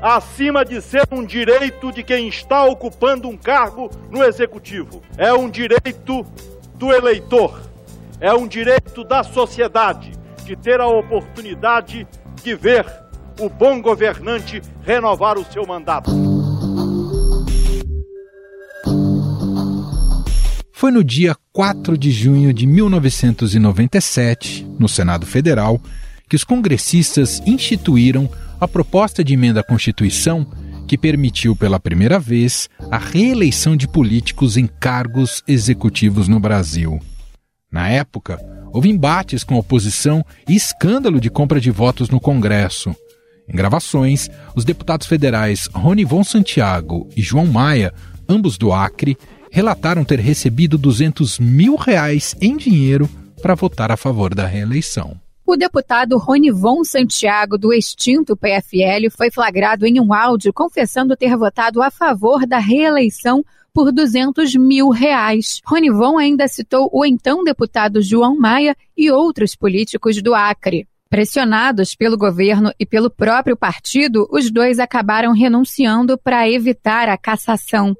acima de ser um direito de quem está ocupando um cargo no executivo. É um direito do eleitor, é um direito da sociedade de ter a oportunidade de ver o bom governante renovar o seu mandato. Foi no dia 4 de junho de 1997, no Senado Federal, que os congressistas instituíram a proposta de emenda à Constituição que permitiu pela primeira vez a reeleição de políticos em cargos executivos no Brasil. Na época, houve embates com a oposição e escândalo de compra de votos no Congresso. Em gravações, os deputados federais Ronivon Santiago e João Maia, ambos do Acre, relataram ter recebido 200 mil reais em dinheiro para votar a favor da reeleição. O deputado Ronivon Santiago, do extinto PFL, foi flagrado em um áudio confessando ter votado a favor da reeleição por 200 mil reais. Ronivon ainda citou o então deputado João Maia e outros políticos do Acre. Pressionados pelo governo e pelo próprio partido, os dois acabaram renunciando para evitar a cassação.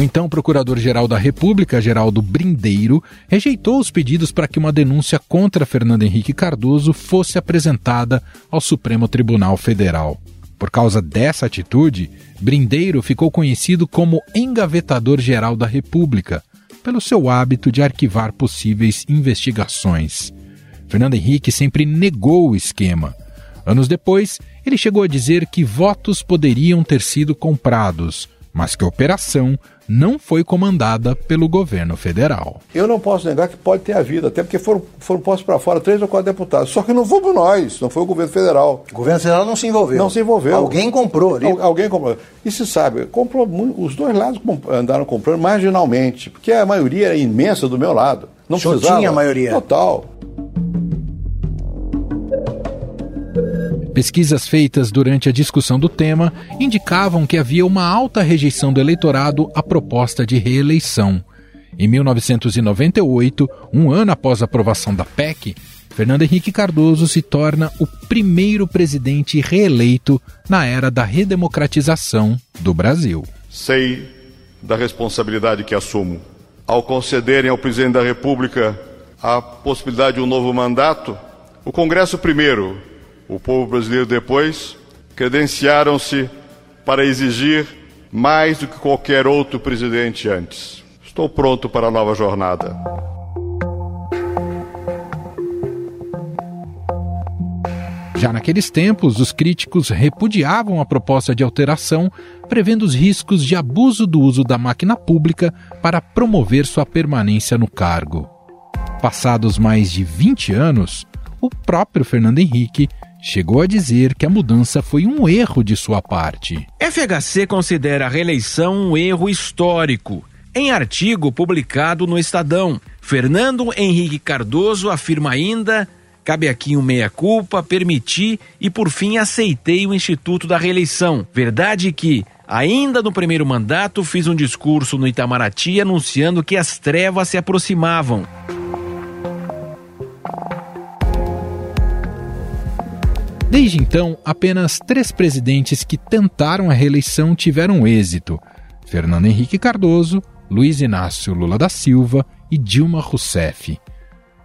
O então Procurador-Geral da República, Geraldo Brindeiro, rejeitou os pedidos para que uma denúncia contra Fernando Henrique Cardoso fosse apresentada ao Supremo Tribunal Federal. Por causa dessa atitude, Brindeiro ficou conhecido como engavetador-geral da República, pelo seu hábito de arquivar possíveis investigações. Fernando Henrique sempre negou o esquema. Anos depois, ele chegou a dizer que votos poderiam ter sido comprados, mas que a operação não foi comandada pelo governo federal. Eu não posso negar que pode ter havido, até porque foram, foram postos para fora três ou quatro deputados. Só que não fomos nós, não foi o governo federal. O governo federal não se envolveu. Não se envolveu. Alguém comprou ali. alguém comprou. E se sabe, comprou os dois lados andaram comprando marginalmente, porque a maioria era imensa do meu lado. Não Só precisava. tinha a maioria. Total. Pesquisas feitas durante a discussão do tema indicavam que havia uma alta rejeição do eleitorado à proposta de reeleição. Em 1998, um ano após a aprovação da PEC, Fernando Henrique Cardoso se torna o primeiro presidente reeleito na era da redemocratização do Brasil. Sei da responsabilidade que assumo. Ao concederem ao presidente da República a possibilidade de um novo mandato, o Congresso primeiro o povo brasileiro depois, credenciaram-se para exigir mais do que qualquer outro presidente antes. Estou pronto para a nova jornada. Já naqueles tempos, os críticos repudiavam a proposta de alteração, prevendo os riscos de abuso do uso da máquina pública para promover sua permanência no cargo. Passados mais de 20 anos, o próprio Fernando Henrique chegou a dizer que a mudança foi um erro de sua parte. FHC considera a reeleição um erro histórico. Em artigo publicado no Estadão, Fernando Henrique Cardoso afirma ainda: cabe aqui um meia-culpa, permiti e por fim aceitei o Instituto da Reeleição. Verdade que, ainda no primeiro mandato, fiz um discurso no Itamaraty anunciando que as trevas se aproximavam. Desde então, apenas três presidentes que tentaram a reeleição tiveram êxito: Fernando Henrique Cardoso, Luiz Inácio Lula da Silva e Dilma Rousseff.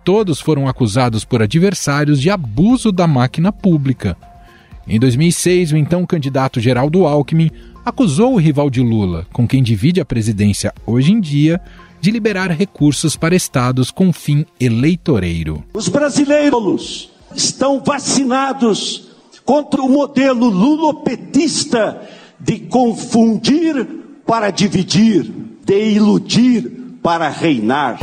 Todos foram acusados por adversários de abuso da máquina pública. Em 2006, o então candidato Geraldo Alckmin acusou o rival de Lula, com quem divide a presidência hoje em dia, de liberar recursos para estados com fim eleitoreiro. Os brasileiros estão vacinados contra o modelo lulopetista de confundir para dividir, de iludir para reinar.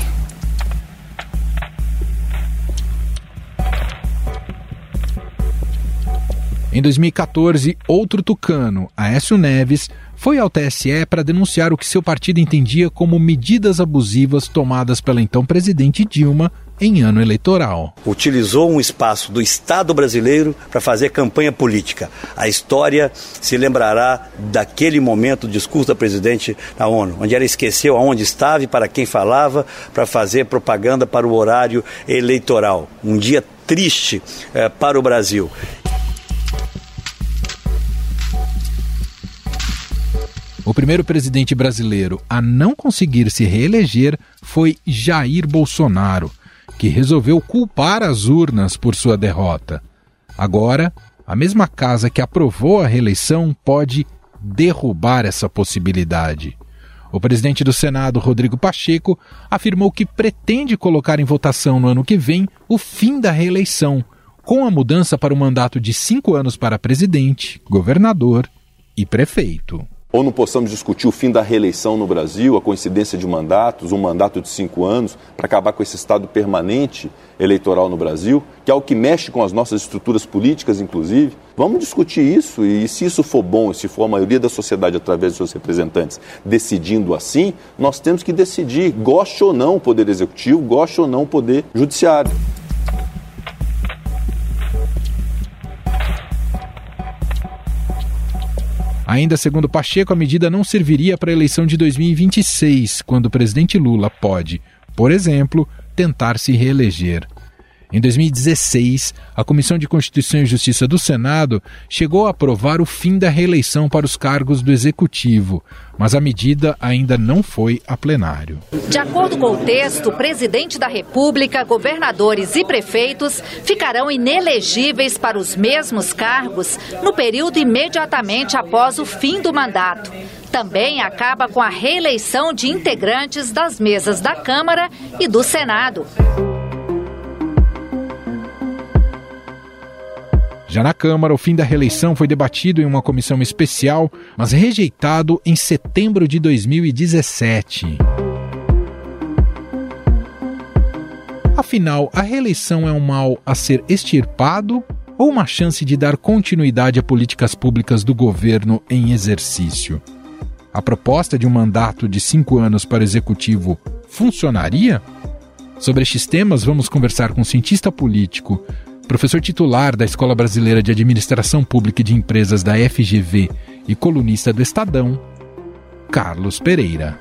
Em 2014, outro tucano, Aécio Neves, foi ao TSE para denunciar o que seu partido entendia como medidas abusivas tomadas pela então presidente Dilma em ano eleitoral. Utilizou um espaço do Estado brasileiro para fazer campanha política. A história se lembrará daquele momento do discurso da presidente na ONU, onde ela esqueceu aonde estava e para quem falava para fazer propaganda para o horário eleitoral. Um dia triste eh, para o Brasil. O primeiro presidente brasileiro a não conseguir se reeleger foi Jair Bolsonaro, que resolveu culpar as urnas por sua derrota. Agora, a mesma casa que aprovou a reeleição pode derrubar essa possibilidade. O presidente do Senado, Rodrigo Pacheco, afirmou que pretende colocar em votação no ano que vem o fim da reeleição, com a mudança para o mandato de cinco anos para presidente, governador e prefeito ou não possamos discutir o fim da reeleição no Brasil, a coincidência de mandatos, um mandato de cinco anos, para acabar com esse estado permanente eleitoral no Brasil, que é o que mexe com as nossas estruturas políticas, inclusive. Vamos discutir isso e, se isso for bom, se for a maioria da sociedade, através de seus representantes, decidindo assim, nós temos que decidir, goste ou não o Poder Executivo, goste ou não o Poder Judiciário. Ainda segundo Pacheco, a medida não serviria para a eleição de 2026, quando o presidente Lula pode, por exemplo, tentar se reeleger. Em 2016, a Comissão de Constituição e Justiça do Senado chegou a aprovar o fim da reeleição para os cargos do Executivo, mas a medida ainda não foi a plenário. De acordo com o texto, o presidente da República, governadores e prefeitos ficarão inelegíveis para os mesmos cargos no período imediatamente após o fim do mandato. Também acaba com a reeleição de integrantes das mesas da Câmara e do Senado. Já na Câmara, o fim da reeleição foi debatido em uma comissão especial, mas rejeitado em setembro de 2017. Afinal, a reeleição é um mal a ser extirpado ou uma chance de dar continuidade a políticas públicas do governo em exercício? A proposta de um mandato de cinco anos para o executivo funcionaria? Sobre estes temas, vamos conversar com o cientista político, professor titular da Escola Brasileira de Administração Pública e de Empresas da FGV e colunista do Estadão, Carlos Pereira.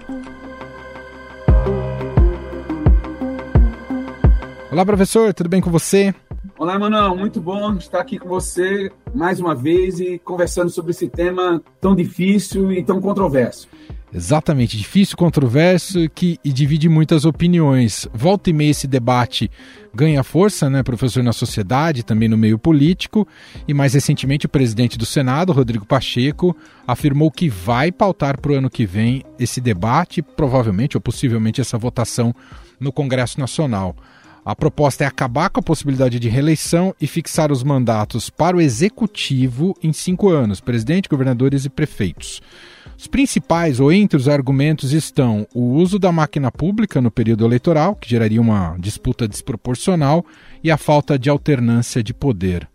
Olá, professor, tudo bem com você? Olá, Manuel, muito bom estar aqui com você mais uma vez e conversando sobre esse tema tão difícil e tão controverso. Exatamente, difícil, controverso que, e divide muitas opiniões. Volta e meia esse debate ganha força, né, professor, na sociedade, também no meio político. E mais recentemente, o presidente do Senado, Rodrigo Pacheco, afirmou que vai pautar para o ano que vem esse debate, provavelmente ou possivelmente essa votação no Congresso Nacional. A proposta é acabar com a possibilidade de reeleição e fixar os mandatos para o executivo em cinco anos, presidente, governadores e prefeitos. Os principais, ou entre os argumentos, estão o uso da máquina pública no período eleitoral, que geraria uma disputa desproporcional, e a falta de alternância de poder.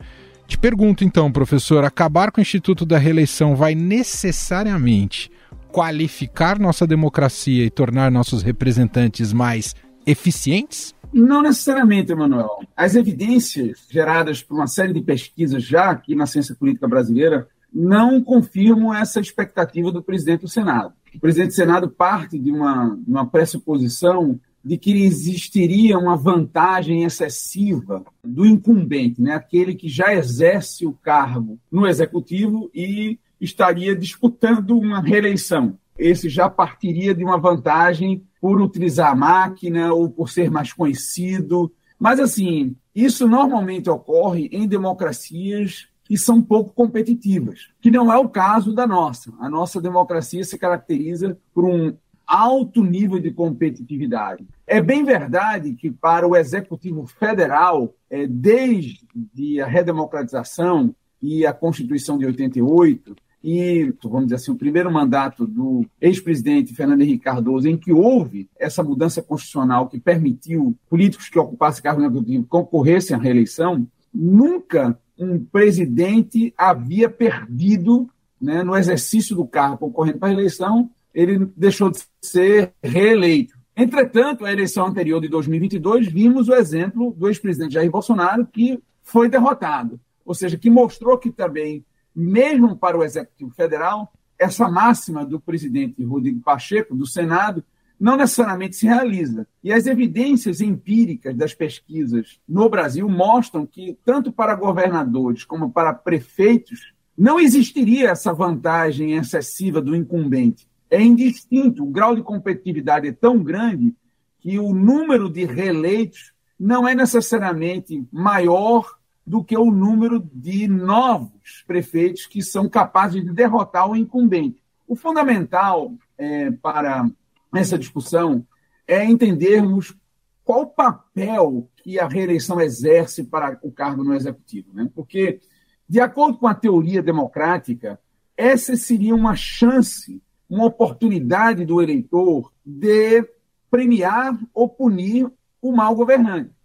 Te pergunto então, professor, acabar com o Instituto da Reeleição vai necessariamente qualificar nossa democracia e tornar nossos representantes mais eficientes? Não necessariamente, Emanuel. As evidências geradas por uma série de pesquisas já aqui na ciência política brasileira não confirmam essa expectativa do presidente do Senado. O presidente do Senado parte de uma, uma pressuposição de que existiria uma vantagem excessiva do incumbente, né? aquele que já exerce o cargo no executivo e estaria disputando uma reeleição. Esse já partiria de uma vantagem por utilizar a máquina ou por ser mais conhecido. Mas, assim, isso normalmente ocorre em democracias que são pouco competitivas, que não é o caso da nossa. A nossa democracia se caracteriza por um alto nível de competitividade. É bem verdade que para o Executivo Federal, é, desde a redemocratização e a Constituição de 88, e, vamos dizer assim, o primeiro mandato do ex-presidente Fernando Henrique Cardoso, em que houve essa mudança constitucional que permitiu políticos que ocupassem cargo executivo concorressem à reeleição, nunca um presidente havia perdido né, no exercício do cargo concorrendo para a eleição, ele deixou de ser reeleito. Entretanto, a eleição anterior de 2022, vimos o exemplo do ex-presidente Jair Bolsonaro, que foi derrotado. Ou seja, que mostrou que também, mesmo para o Executivo Federal, essa máxima do presidente Rodrigo Pacheco, do Senado, não necessariamente se realiza. E as evidências empíricas das pesquisas no Brasil mostram que, tanto para governadores como para prefeitos, não existiria essa vantagem excessiva do incumbente. É indistinto, o grau de competitividade é tão grande que o número de reeleitos não é necessariamente maior do que o número de novos prefeitos que são capazes de derrotar o incumbente. O fundamental é, para essa discussão é entendermos qual o papel que a reeleição exerce para o cargo no executivo. Né? Porque, de acordo com a teoria democrática, essa seria uma chance, uma oportunidade do eleitor de premiar ou punir o mau governante.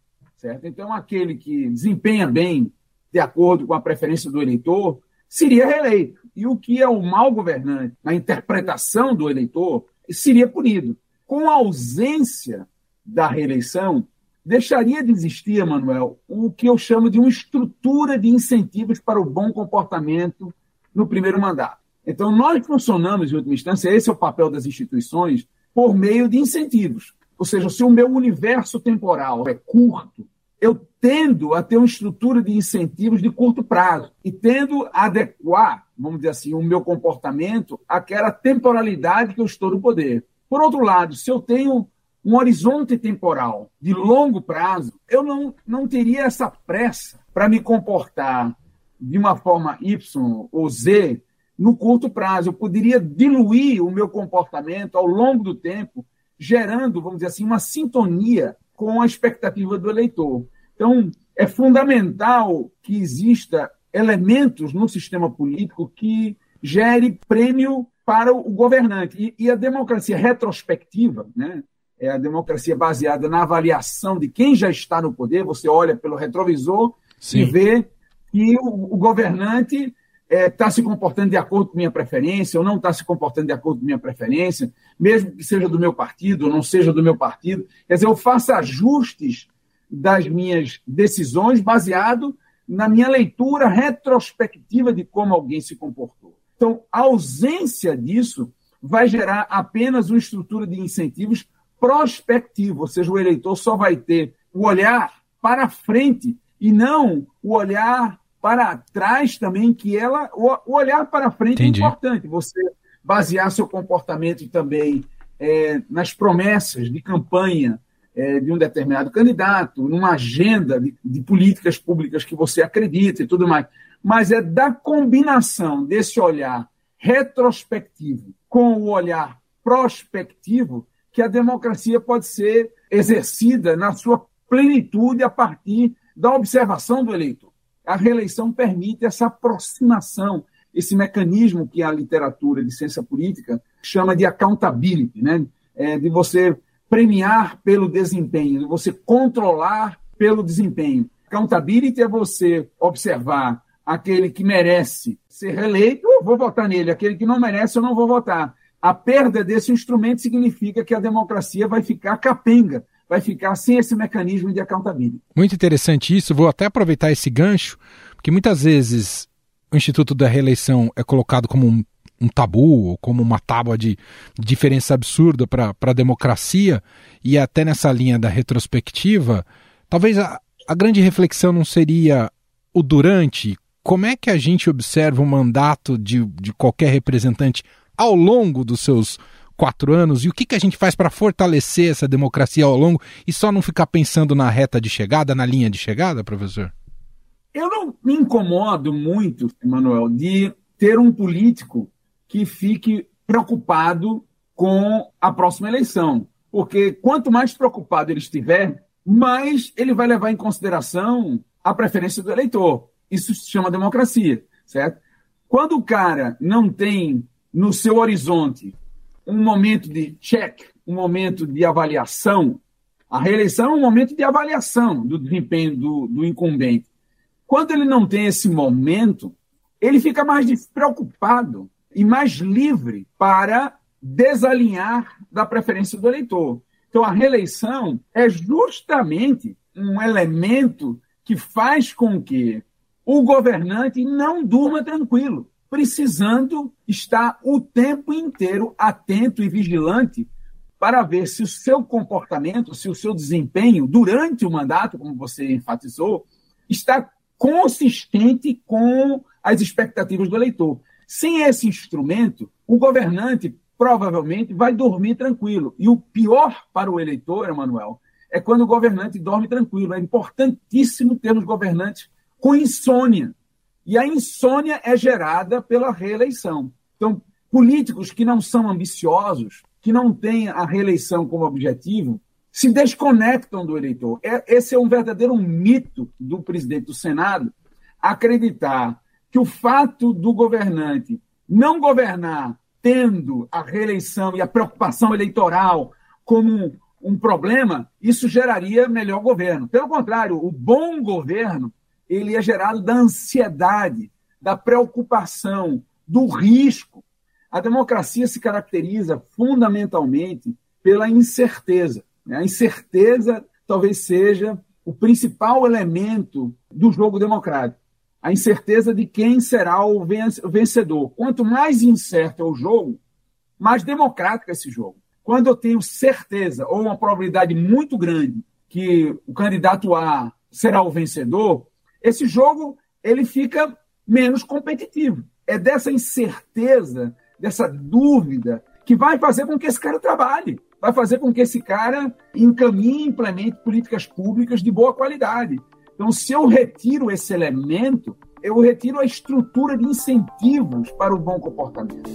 Certo? Então, aquele que desempenha bem, de acordo com a preferência do eleitor, seria reeleito. E o que é o mau governante, na interpretação do eleitor, seria punido. Com a ausência da reeleição, deixaria de existir, Manuel, o que eu chamo de uma estrutura de incentivos para o bom comportamento no primeiro mandato. Então, nós funcionamos, em última instância, esse é o papel das instituições, por meio de incentivos. Ou seja, se o meu universo temporal é curto, eu tendo a ter uma estrutura de incentivos de curto prazo e tendo a adequar, vamos dizer assim, o meu comportamento àquela temporalidade que eu estou no poder. Por outro lado, se eu tenho um horizonte temporal de longo prazo, eu não, não teria essa pressa para me comportar de uma forma Y ou Z no curto prazo. Eu poderia diluir o meu comportamento ao longo do tempo, gerando, vamos dizer assim, uma sintonia com a expectativa do eleitor. Então, é fundamental que exista elementos no sistema político que gere prêmio para o governante. E, e a democracia retrospectiva, né, é a democracia baseada na avaliação de quem já está no poder, você olha pelo retrovisor Sim. e vê que o, o governante está é, se comportando de acordo com minha preferência ou não está se comportando de acordo com minha preferência, mesmo que seja do meu partido ou não seja do meu partido. Quer dizer, eu faço ajustes das minhas decisões baseado na minha leitura retrospectiva de como alguém se comportou. Então, a ausência disso vai gerar apenas uma estrutura de incentivos prospectivo, ou seja, o eleitor só vai ter o olhar para frente e não o olhar para trás também, que ela o, olhar para frente é Entendi. é importante. Você basear seu comportamento também é, nas promessas de campanha é, de um determinado candidato, numa agenda de, de políticas públicas que você acredita e tudo mais. Mas é da combinação desse olhar retrospectivo com o olhar prospectivo que a democracia pode ser exercida na sua plenitude a partir da observação do eleitor a reeleição permite essa aproximação, esse mecanismo que a literatura de ciência política chama de accountability, né? É, de você premiar pelo desempenho, de você controlar pelo desempenho. Accountability é você observar aquele que merece ser reeleito, eu vou votar nele, aquele que não merece, eu não vou votar. A perda desse instrumento significa que a democracia vai ficar capenga, vai ficar sem esse mecanismo de accountability. Muito interessante isso. Vou até aproveitar esse gancho, porque muitas vezes o Instituto da Reeleição é colocado como um, um tabu, ou como uma tábua de diferença absurda para a democracia, e até nessa linha da retrospectiva, talvez a, a grande reflexão não seria o durante, como é que a gente observa o mandato de, de qualquer representante ao longo dos seus quatro anos e o que, que a gente faz para fortalecer essa democracia ao longo e só não ficar pensando na reta de chegada, na linha de chegada, professor? Eu não me incomodo muito, Emanuel, de ter um político que fique preocupado com a próxima eleição. Porque quanto mais preocupado ele estiver, mais ele vai levar em consideração a preferência do eleitor. Isso se chama democracia, certo? Quando o cara não tem no seu horizonte um momento de check, um momento de avaliação. A reeleição é um momento de avaliação do desempenho do, do incumbente. Quando ele não tem esse momento, ele fica mais despreocupado e mais livre para desalinhar da preferência do eleitor. Então, a reeleição é justamente um elemento que faz com que o governante não durma tranquilo precisando estar o tempo inteiro atento e vigilante para ver se o seu comportamento, se o seu desempenho durante o mandato, como você enfatizou, está consistente com as expectativas do eleitor. Sem esse instrumento, o governante provavelmente vai dormir tranquilo. E o pior para o eleitor, Emanuel, é quando o governante dorme tranquilo. É importantíssimo termos governantes com insônia. E a insônia é gerada pela reeleição. Então, políticos que não são ambiciosos, que não têm a reeleição como objetivo, se desconectam do eleitor. É, esse é um verdadeiro mito do presidente do Senado, acreditar que o fato do governante não governar tendo a reeleição e a preocupação eleitoral como um problema, isso geraria melhor governo. Pelo contrário, o bom governo ele é gerado da ansiedade, da preocupação, do risco. A democracia se caracteriza fundamentalmente pela incerteza. Né? A incerteza talvez seja o principal elemento do jogo democrático. A incerteza de quem será o vencedor. Quanto mais incerto é o jogo, mais democrático é esse jogo. Quando eu tenho certeza ou uma probabilidade muito grande que o candidato A será o vencedor, esse jogo ele fica menos competitivo. É dessa incerteza, dessa dúvida, que vai fazer com que esse cara trabalhe vai fazer com que esse cara encaminhe e implemente políticas públicas de boa qualidade. Então, se eu retiro esse elemento, eu retiro a estrutura de incentivos para o bom comportamento.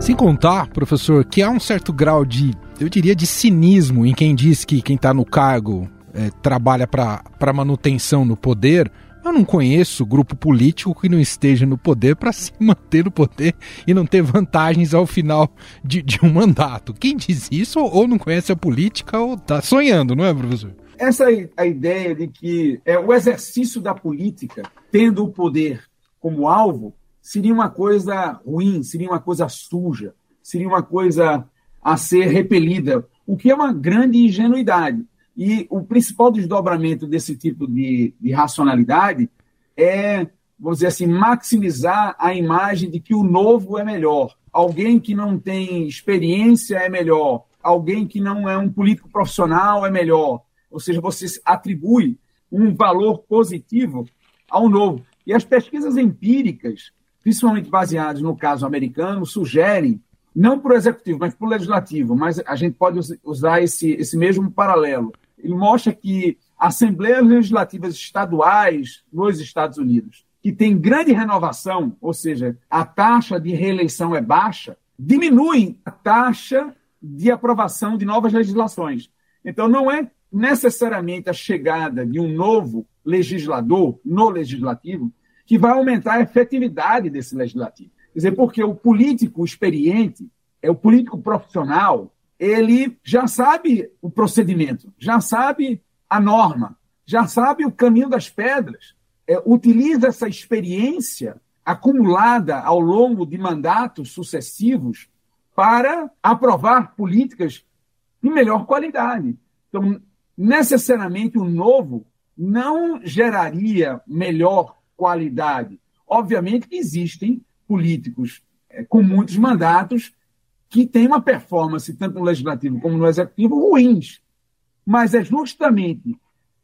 Sem contar, professor, que há um certo grau de, eu diria, de cinismo em quem diz que quem está no cargo é, trabalha para manutenção no poder, eu não conheço grupo político que não esteja no poder para se manter no poder e não ter vantagens ao final de, de um mandato. Quem diz isso ou não conhece a política ou está sonhando, não é, professor? Essa é a ideia de que é, o exercício da política, tendo o poder como alvo, seria uma coisa ruim, seria uma coisa suja, seria uma coisa a ser repelida, o que é uma grande ingenuidade. E o principal desdobramento desse tipo de, de racionalidade é, vamos dizer assim, maximizar a imagem de que o novo é melhor. Alguém que não tem experiência é melhor. Alguém que não é um político profissional é melhor. Ou seja, você atribui um valor positivo ao novo. E as pesquisas empíricas, principalmente baseadas no caso americano, sugerem, não para o executivo, mas para o legislativo, mas a gente pode usar esse, esse mesmo paralelo, ele mostra que assembleias legislativas estaduais nos Estados Unidos, que tem grande renovação, ou seja, a taxa de reeleição é baixa, diminuem a taxa de aprovação de novas legislações. Então, não é necessariamente a chegada de um novo legislador no legislativo que vai aumentar a efetividade desse legislativo. Quer dizer, porque o político experiente, é o político profissional, ele já sabe o procedimento, já sabe a norma, já sabe o caminho das pedras, é, utiliza essa experiência acumulada ao longo de mandatos sucessivos para aprovar políticas de melhor qualidade. Então, necessariamente, o novo não geraria melhor qualidade. Obviamente que existem políticos é, com muitos mandatos que têm uma performance, tanto no legislativo como no executivo, ruins. Mas é justamente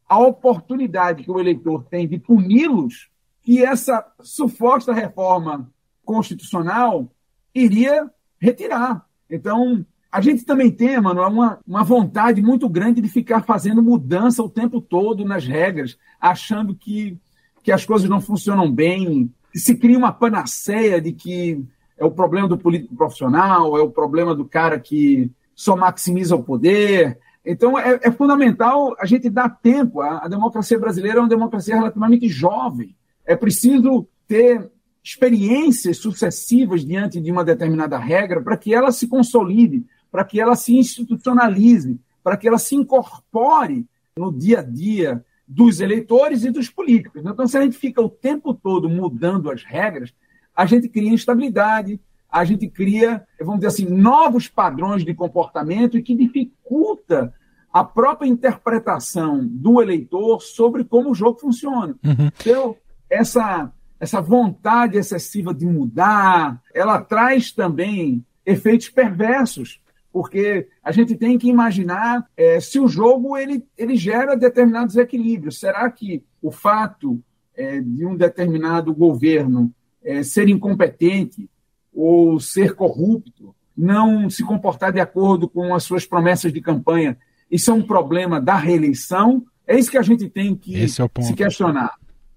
a oportunidade que o eleitor tem de puni-los que essa suposta reforma constitucional iria retirar. Então, a gente também tem, mano, uma, uma vontade muito grande de ficar fazendo mudança o tempo todo nas regras, achando que, que as coisas não funcionam bem, se cria uma panaceia de que é o problema do político profissional, é o problema do cara que só maximiza o poder. Então, é, é fundamental a gente dar tempo. A, a democracia brasileira é uma democracia relativamente jovem. É preciso ter experiências sucessivas diante de uma determinada regra para que ela se consolide, para que ela se institucionalize, para que ela se incorpore no dia a dia dos eleitores e dos políticos. Então, se a gente fica o tempo todo mudando as regras, a gente cria instabilidade, a gente cria, vamos dizer assim, novos padrões de comportamento e que dificulta a própria interpretação do eleitor sobre como o jogo funciona. Uhum. Então, essa, essa vontade excessiva de mudar, ela traz também efeitos perversos, porque a gente tem que imaginar é, se o jogo ele, ele gera determinados equilíbrios. Será que o fato é, de um determinado governo é, ser incompetente ou ser corrupto, não se comportar de acordo com as suas promessas de campanha, isso é um problema da reeleição? É isso que a gente tem que é se questionar.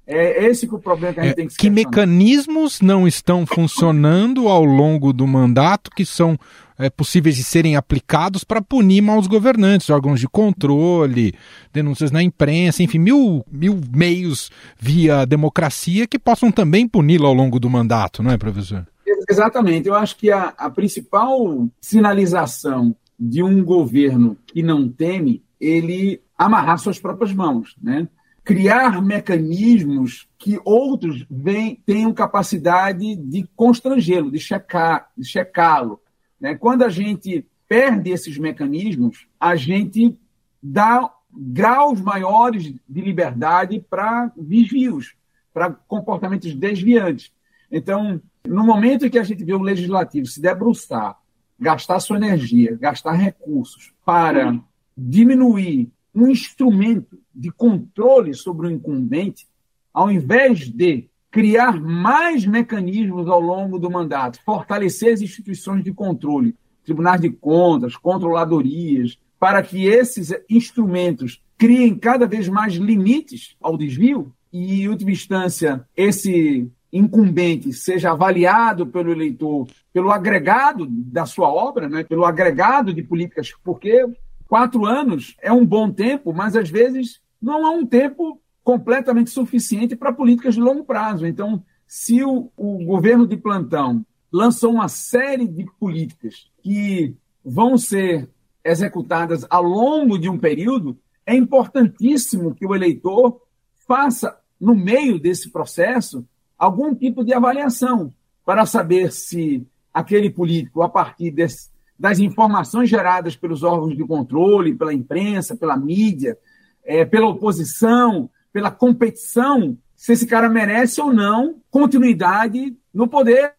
É esse que é o problema que a gente é, tem que se Que mecanismos não estão funcionando ao longo do mandato que são é, possíveis de serem aplicados para punir maus governantes, órgãos de controle, denúncias na imprensa, enfim, mil, mil meios via democracia que possam também puni-lo ao longo do mandato, não é, professor? Exatamente. Eu acho que a, a principal sinalização de um governo que não teme, ele amarrar suas próprias mãos, né? criar mecanismos que outros vem, tenham capacidade de constrangê-lo, de checar, de checá-lo. Né? Quando a gente perde esses mecanismos, a gente dá graus maiores de liberdade para desvios, para comportamentos desviantes. Então, no momento em que a gente vê o legislativo se debruçar, gastar sua energia, gastar recursos para diminuir um instrumento de controle sobre o incumbente, ao invés de criar mais mecanismos ao longo do mandato, fortalecer as instituições de controle, tribunais de contas, controladorias, para que esses instrumentos criem cada vez mais limites ao desvio? E, em última instância, esse incumbente seja avaliado pelo eleitor pelo agregado da sua obra, né, pelo agregado de políticas, porque quatro anos é um bom tempo, mas às vezes não é um tempo completamente suficiente para políticas de longo prazo. Então, se o, o governo de plantão lançou uma série de políticas que vão ser executadas ao longo de um período, é importantíssimo que o eleitor faça, no meio desse processo, algum tipo de avaliação para saber se aquele político, a partir desse, das informações geradas pelos órgãos de controle, pela imprensa, pela mídia, é, pela oposição, pela competição, se esse cara merece ou não continuidade no poder,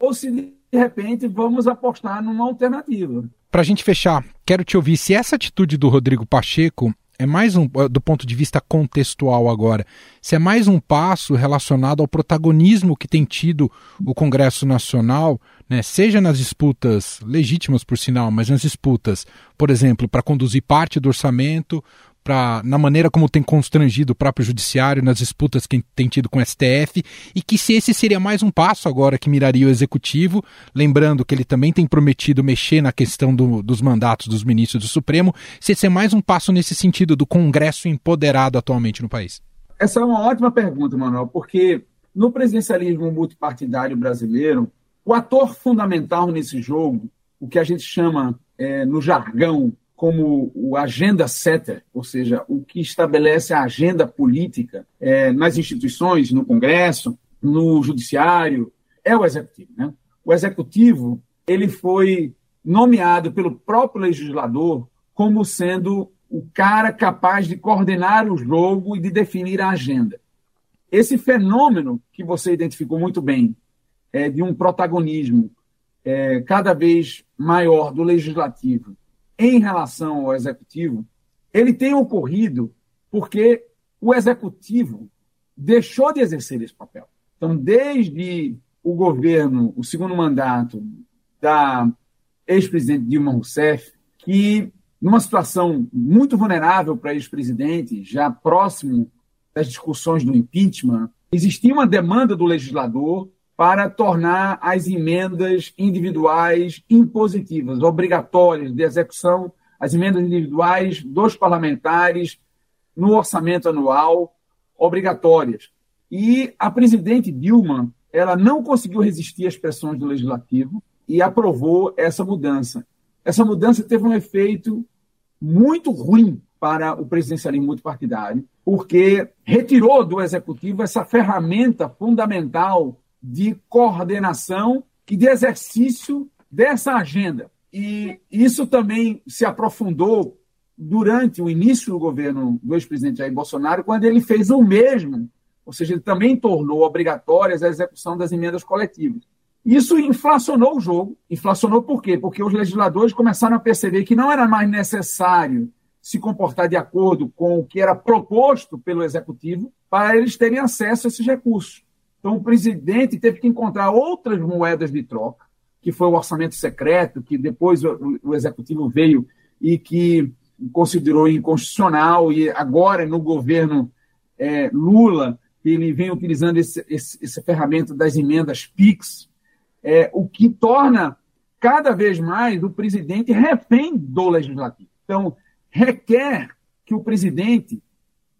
ou se de repente vamos apostar numa alternativa. Para a gente fechar, quero te ouvir se essa atitude do Rodrigo Pacheco é mais um, do ponto de vista contextual agora, se é mais um passo relacionado ao protagonismo que tem tido o Congresso Nacional, né, seja nas disputas legítimas, por sinal, mas nas disputas, por exemplo, para conduzir parte do orçamento, pra, na maneira como tem constrangido o próprio judiciário nas disputas que tem tido com o STF, e que se esse seria mais um passo agora que miraria o executivo, lembrando que ele também tem prometido mexer na questão do, dos mandatos dos ministros do Supremo, se esse é mais um passo nesse sentido do Congresso empoderado atualmente no país. Essa é uma ótima pergunta, Manuel, porque no presidencialismo multipartidário brasileiro, o ator fundamental nesse jogo, o que a gente chama é, no jargão como o agenda setter, ou seja, o que estabelece a agenda política é, nas instituições, no Congresso, no Judiciário, é o Executivo. Né? O Executivo ele foi nomeado pelo próprio legislador como sendo o cara capaz de coordenar o jogo e de definir a agenda. Esse fenômeno que você identificou muito bem, é, de um protagonismo é, cada vez maior do legislativo em relação ao executivo, ele tem ocorrido porque o executivo deixou de exercer esse papel. Então, desde o governo, o segundo mandato da ex-presidente Dilma Rousseff, que numa situação muito vulnerável para ex-presidente, já próximo das discussões do impeachment, existia uma demanda do legislador para tornar as emendas individuais impositivas, obrigatórias de execução, as emendas individuais dos parlamentares no orçamento anual, obrigatórias. E a presidente Dilma, ela não conseguiu resistir às pressões do legislativo e aprovou essa mudança. Essa mudança teve um efeito muito ruim para o presidencialismo multipartidário, porque retirou do executivo essa ferramenta fundamental de coordenação e de exercício dessa agenda. E isso também se aprofundou durante o início do governo do ex-presidente Jair Bolsonaro, quando ele fez o mesmo, ou seja, ele também tornou obrigatórias a execução das emendas coletivas. Isso inflacionou o jogo. Inflacionou por quê? Porque os legisladores começaram a perceber que não era mais necessário se comportar de acordo com o que era proposto pelo executivo para eles terem acesso a esses recursos. Então, o presidente teve que encontrar outras moedas de troca, que foi o orçamento secreto, que depois o, executivo veio e que considerou inconstitucional, e agora no governo é, Lula, ele vem utilizando esse, esse, essa ferramenta das emendas PIX, é, o que torna cada vez mais o presidente refém do legislativo. Então, requer que o presidente,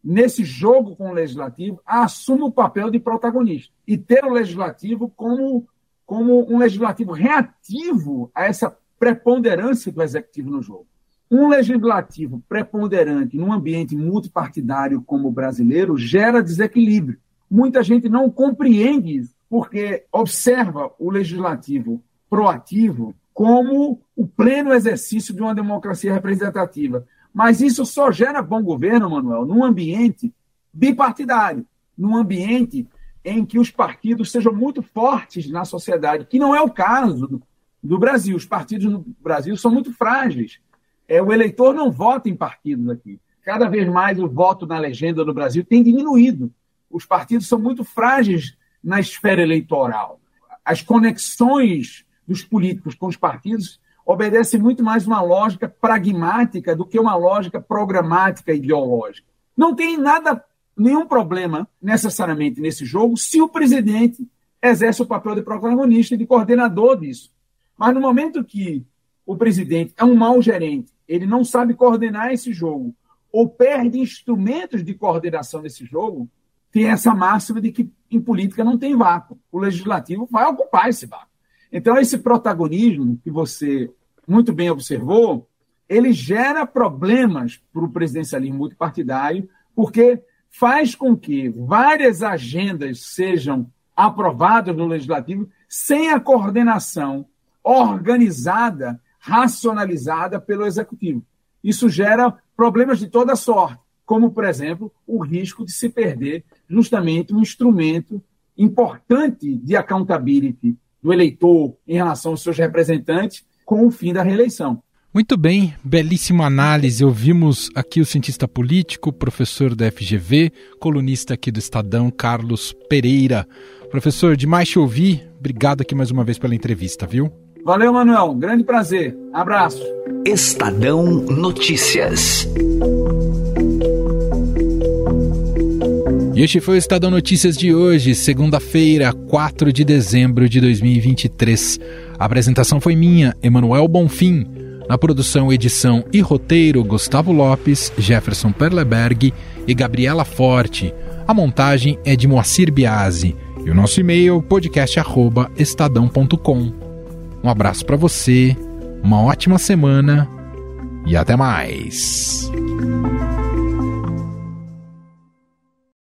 nesse jogo com o legislativo, assuma o papel de protagonista e ter o legislativo como, como um legislativo reativo a essa preponderância do executivo no jogo. Um legislativo preponderante num ambiente multipartidário como o brasileiro gera desequilíbrio. Muita gente não compreende isso, porque observa o legislativo proativo como o pleno exercício de uma democracia representativa. Mas isso só gera bom governo, Manuel, num ambiente bipartidário, num ambiente em que os partidos sejam muito fortes na sociedade, que não é o caso do, do Brasil. Os partidos no Brasil são muito frágeis. É, o eleitor não vota em partidos aqui. Cada vez mais o voto na legenda no Brasil tem diminuído. Os partidos são muito frágeis na esfera eleitoral. As conexões dos políticos com os partidos obedecem muito mais uma lógica pragmática do que uma lógica programática ideológica. Não tem nada, nenhum problema necessariamente nesse jogo se o presidente exerce o papel de protagonista e de coordenador disso. Mas no momento que o presidente é um mau gerente, ele não sabe coordenar esse jogo, ou perde instrumentos de coordenação desse jogo, tem essa máxima de que em política não tem vácuo. O legislativo vai ocupar esse vácuo. Então, esse protagonismo que você muito bem observou, ele gera problemas para o presidencialismo multipartidário, porque faz com que várias agendas sejam aprovadas no legislativo sem a coordenação organizada, racionalizada pelo executivo. Isso gera problemas de toda sorte, como, por exemplo, o risco de se perder justamente um instrumento importante de accountability do eleitor em relação aos seus representantes com o fim da reeleição. Muito bem, belíssima análise. Ouvimos aqui o cientista político, professor da FGV, colunista aqui do Estadão, Carlos Pereira. Professor, demais te ouvir. Obrigado aqui mais uma vez pela entrevista, viu? Valeu, Manuel. Grande prazer. Abraço. Estadão Notícias. Este foi o Estadão Notícias de hoje, segunda-feira, 4 de dezembro de 2023. A apresentação foi minha, Emanuel Bonfim. Na produção, edição e roteiro, Gustavo Lopes, Jefferson Perleberg e Gabriela Forte. A montagem é de Moacir Biasi. E o nosso e-mail, podcast.estadão.com. Um abraço para você, uma ótima semana e até mais.